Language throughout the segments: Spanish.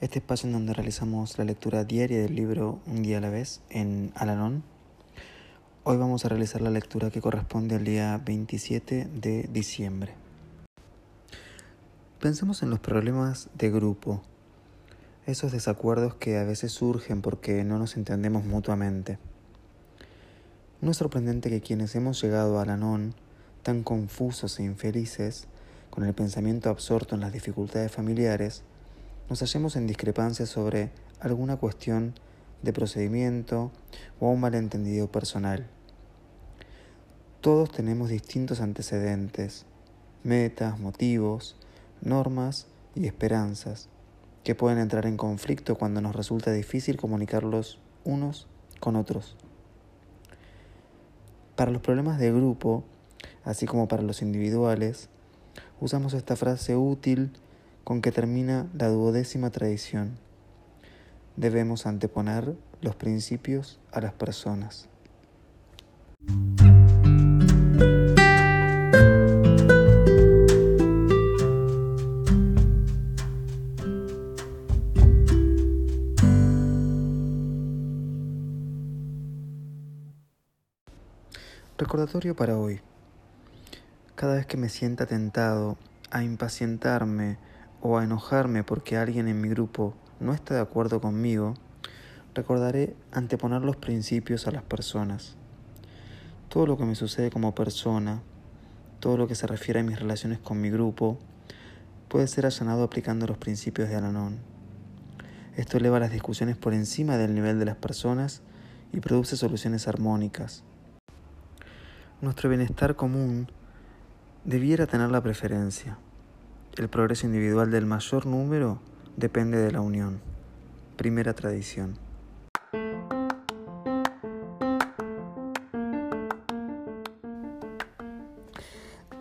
este espacio en donde realizamos la lectura diaria del libro Un día a la vez en Alalón Hoy vamos a realizar la lectura que corresponde al día 27 de diciembre. Pensemos en los problemas de grupo, esos desacuerdos que a veces surgen porque no nos entendemos mutuamente. No es sorprendente que quienes hemos llegado a la non, tan confusos e infelices, con el pensamiento absorto en las dificultades familiares, nos hallemos en discrepancia sobre alguna cuestión de procedimiento o un malentendido personal. Todos tenemos distintos antecedentes, metas, motivos, normas y esperanzas que pueden entrar en conflicto cuando nos resulta difícil comunicarlos unos con otros. Para los problemas de grupo, así como para los individuales, usamos esta frase útil con que termina la duodécima tradición. Debemos anteponer los principios a las personas. Recordatorio para hoy. Cada vez que me sienta tentado a impacientarme o a enojarme porque alguien en mi grupo no está de acuerdo conmigo, recordaré anteponer los principios a las personas. Todo lo que me sucede como persona, todo lo que se refiere a mis relaciones con mi grupo, puede ser allanado aplicando los principios de Alanón. Esto eleva las discusiones por encima del nivel de las personas y produce soluciones armónicas nuestro bienestar común debiera tener la preferencia. El progreso individual del mayor número depende de la unión. Primera tradición.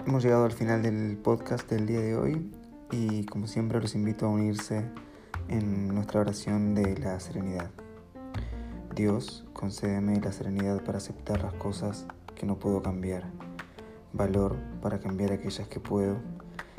Hemos llegado al final del podcast del día de hoy y como siempre los invito a unirse en nuestra oración de la serenidad. Dios, concédeme la serenidad para aceptar las cosas que no puedo cambiar, valor para cambiar aquellas que puedo